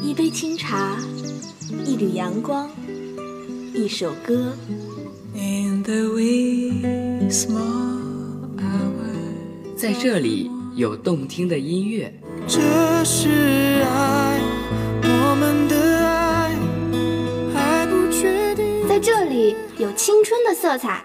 一杯清茶，一缕阳光，一首歌。在这里有动听的音乐。这是爱，我们的爱还不确定。在这里有青春的色彩。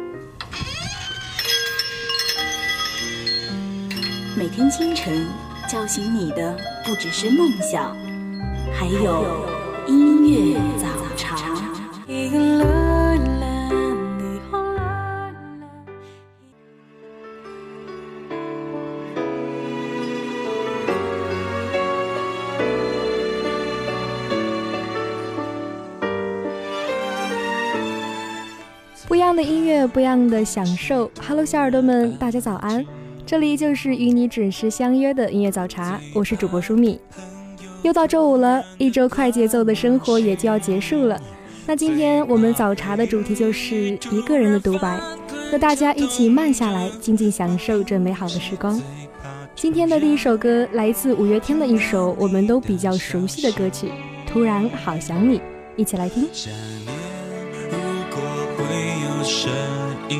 每天清晨叫醒你的不只是梦想，还有音乐早茶。不一样的音乐，不一样的享受。Hello，小耳朵们，大家早安！这里就是与你准时相约的音乐早茶，我是主播舒米。又到周五了，一周快节奏的生活也就要结束了。那今天我们早茶的主题就是一个人的独白，和大家一起慢下来，静静享受这美好的时光。今天的第一首歌来自五月天的一首我们都比较熟悉的歌曲《突然好想你》，一起来听。声音，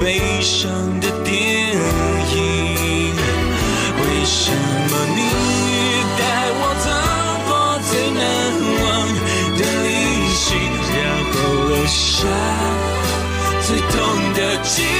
悲伤的电影。为什么你带我走过最难忘的旅行，然后留下最痛的纪念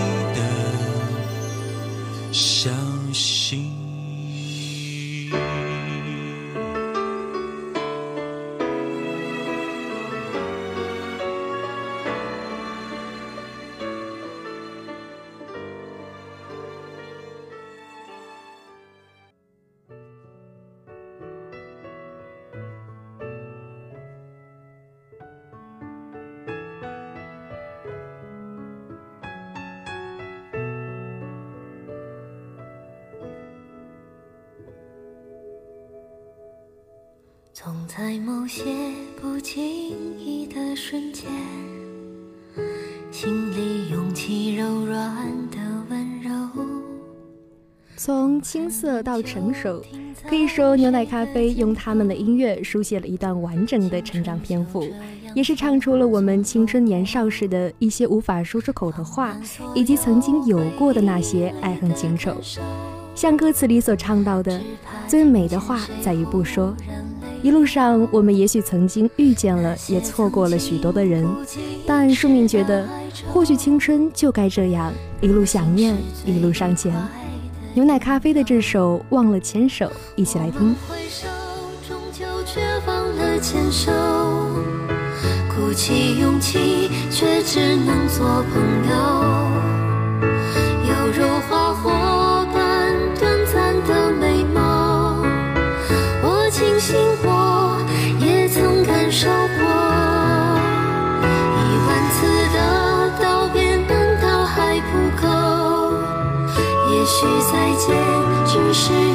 总在某些不经意的瞬间心里涌起柔软的温柔从青涩到成熟可以说牛奶咖啡用他们的音乐书写了一段完整的成长篇幅也是唱出了我们青春年少时的一些无法说出口的话以及曾经有过的那些爱恨情仇像歌词里所唱到的最美的话在于不说一路上，我们也许曾经遇见了，也错过了许多的人，但舒命觉得，或许青春就该这样，一路想念，一路上前。牛奶咖啡的这首《忘了牵手》，一起来听。鼓起勇气，却只能做朋友。是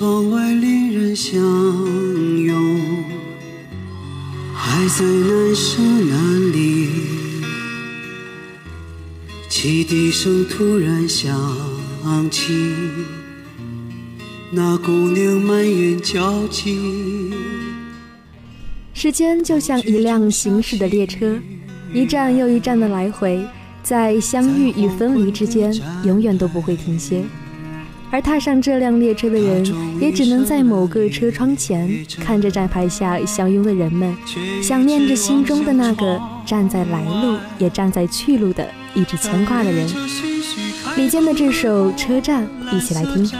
窗外恋人相拥，还在难舍难离。汽笛声突然响起，那姑娘满眼焦急。时间就像一辆行驶的列车，一站又一站的来回，在相遇与分离之间，永远都不会停歇。而踏上这辆列车的人，也只能在某个车窗前，看着站牌下相拥的人们，想念着心中的那个站在来路也站在去路的一直牵挂的人。李健的这首《车站》，一起来听。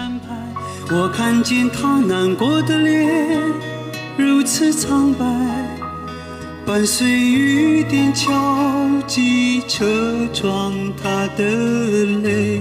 我看见他难过的脸，如此苍白，伴随雨点敲击车窗，他的泪。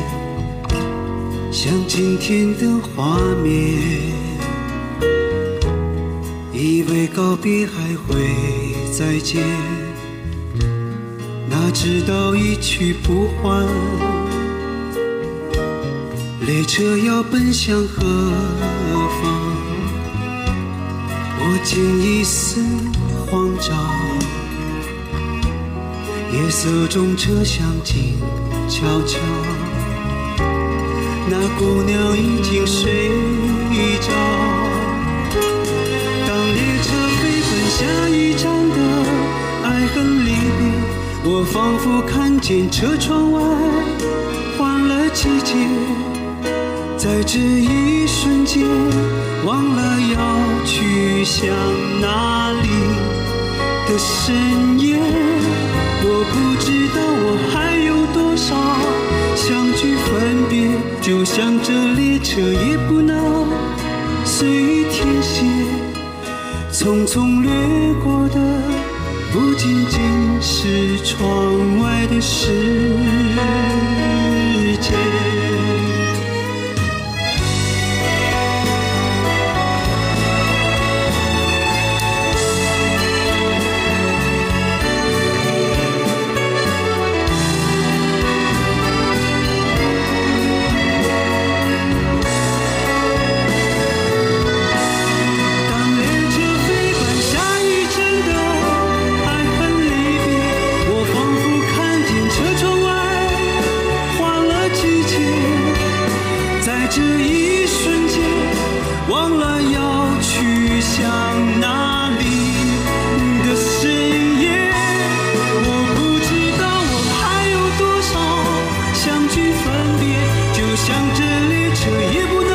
像今天的画面，以为告别还会再见，哪知道一去不还。列车要奔向何方？我竟一丝慌张。夜色中，车厢静悄悄。那姑娘已经睡着。当列车飞奔下一站的爱恨离别，我仿佛看见车窗外换了季节。在这一瞬间，忘了要去向哪里的深夜，我不知道我还有多少。就像这列车也不能随意停歇。匆匆掠过的，不仅仅是窗外的世界。去分别就像这列车也不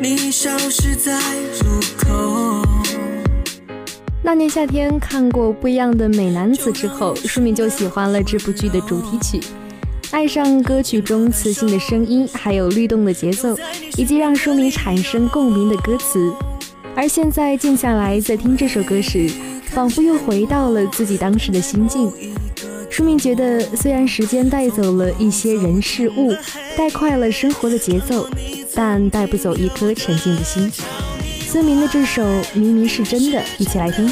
你消失在路口那年夏天看过不一样的美男子之后，舒敏就喜欢了这部剧的主题曲，爱上歌曲中磁性的声音，还有律动的节奏，以及让舒敏产生共鸣的歌词。而现在静下来在听这首歌时，仿佛又回到了自己当时的心境。书明觉得，虽然时间带走了一些人事物，带快了生活的节奏，但带不走一颗沉静的心。孙明的这首《明明是真的》，一起来听。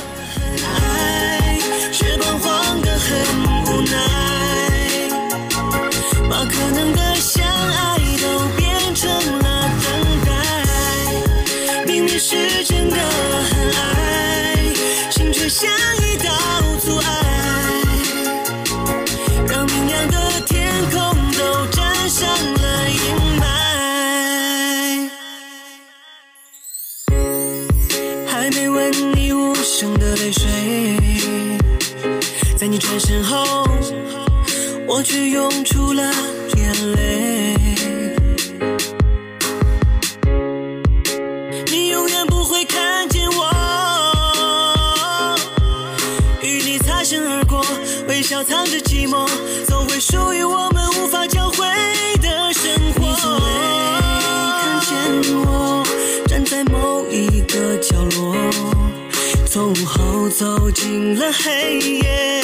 是真的很爱，心却像你转身后，我却涌出了眼泪。你永远不会看见我，与你擦身而过，微笑藏着寂寞，总会属于我们无法交汇走进了黑夜，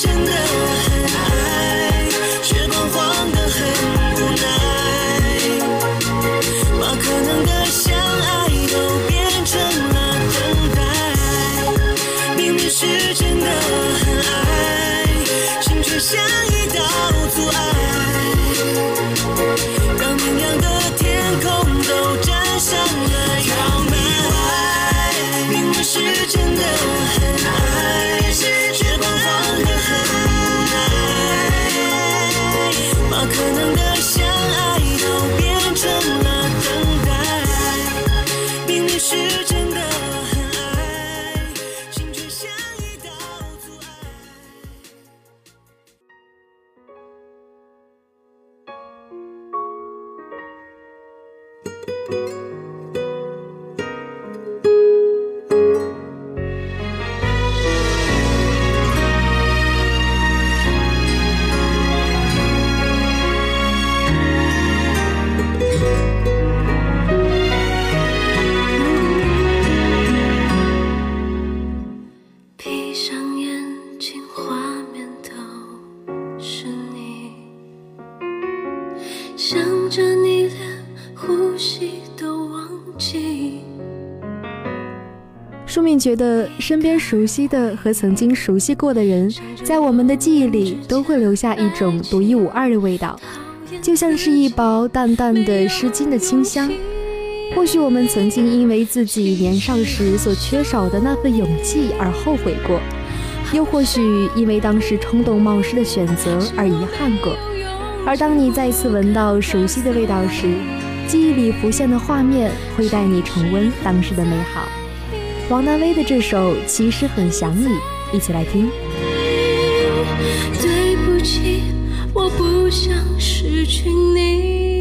真的觉得，身边熟悉的和曾经熟悉过的人，在我们的记忆里都会留下一种独一无二的味道，就像是一包淡淡的湿巾的清香。或许我们曾经因为自己年少时所缺少的那份勇气而后悔过，又或许因为当时冲动冒失的选择而遗憾过。而当你再次闻到熟悉的味道时，记忆里浮现的画面会带你重温当时的美好。王大威的这首《其实很想你》，一起来听。对不起，我不想失去你。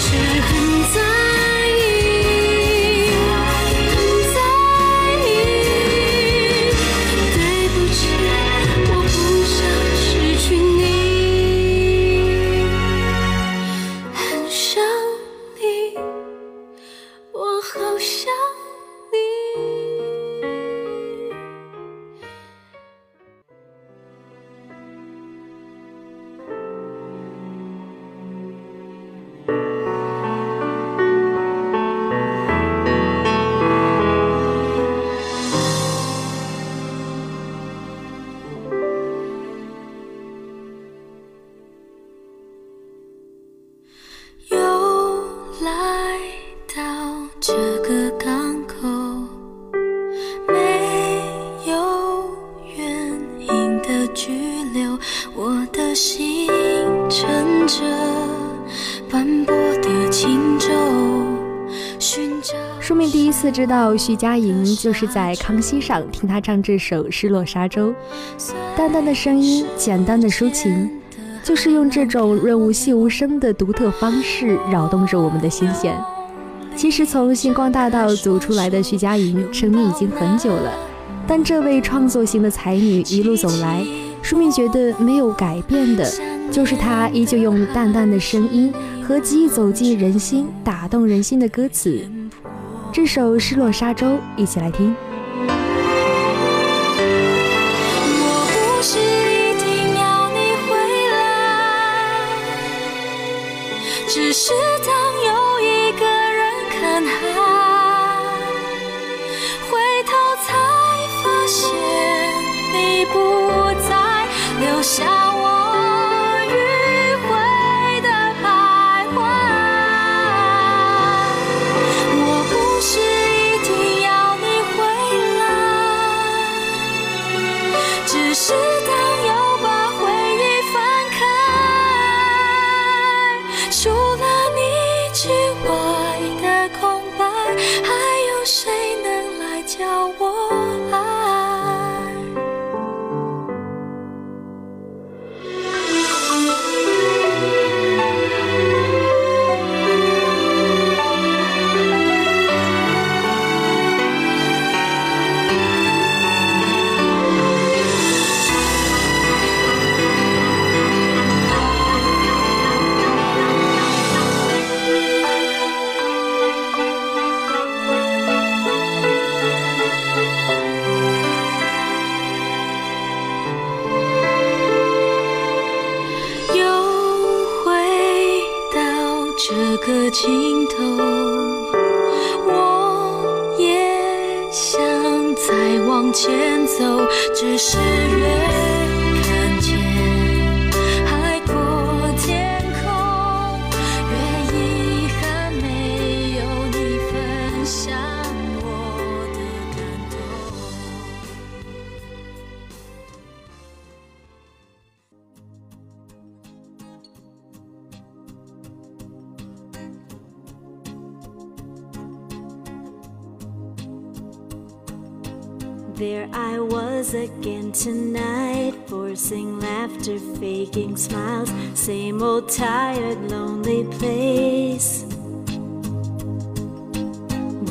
是。乘着斑驳的轻舟，寻找。舒敏第一次知道徐佳莹，就是在康熙上听她唱这首《失落沙洲》，淡淡的声音，简单的抒情，就是用这种润物细无声的独特方式扰动着我们的心弦。其实从星光大道走出来的徐佳莹成名已经很久了，但这位创作型的才女一路走来，舒敏觉得没有改变的，就是他依旧用淡淡的声音和记忆走进人心、打动人心的歌词。这首《失落沙洲》，一起来听。留下是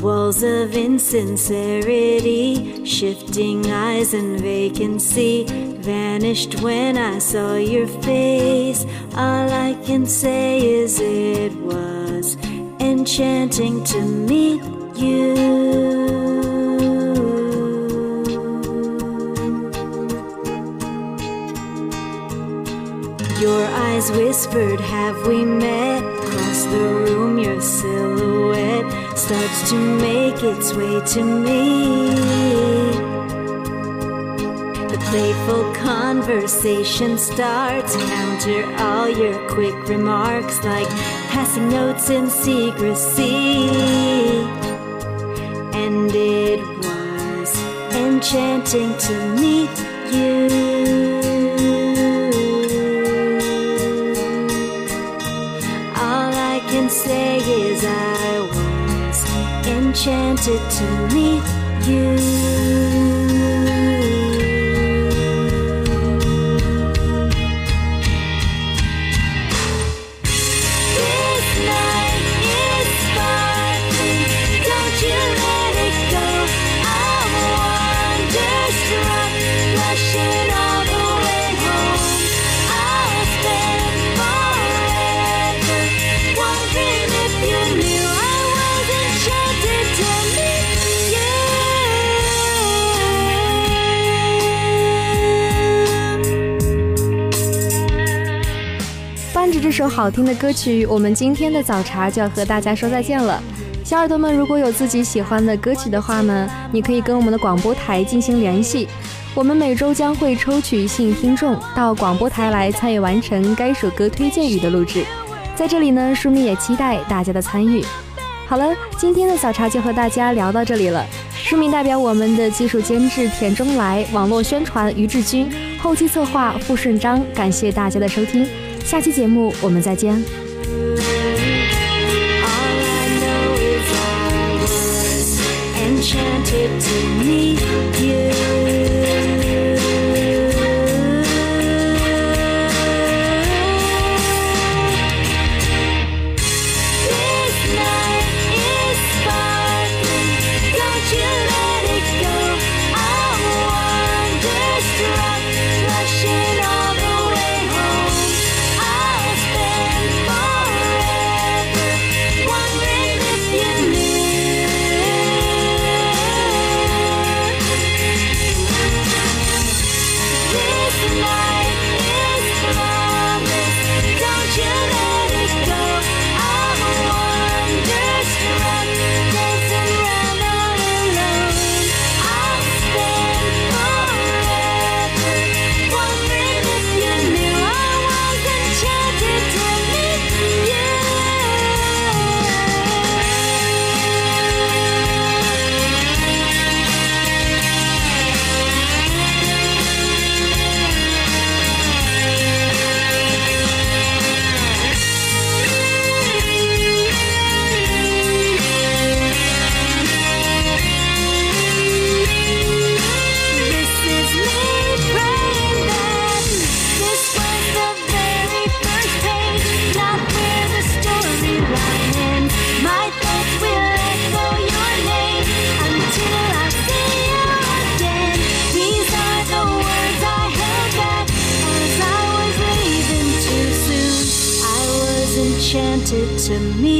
Walls of insincerity, shifting eyes and vacancy vanished when I saw your face. All I can say is it was enchanting to meet you. Your eyes whispered, Have we met? Across the room, your silhouette starts to make its way to me. The playful conversation starts, counter all your quick remarks like passing notes in secrecy. And it was enchanting to meet you. say is I enchanted to meet you. 这首好听的歌曲，我们今天的早茶就要和大家说再见了。小耳朵们，如果有自己喜欢的歌曲的话呢，你可以跟我们的广播台进行联系。我们每周将会抽取幸运听众到广播台来参与完成该首歌推荐语的录制。在这里呢，舒米也期待大家的参与。好了，今天的早茶就和大家聊到这里了。舒米代表我们的技术监制田中来，网络宣传于志军，后期策划付顺章，感谢大家的收听。下期节目我们再见。You to me.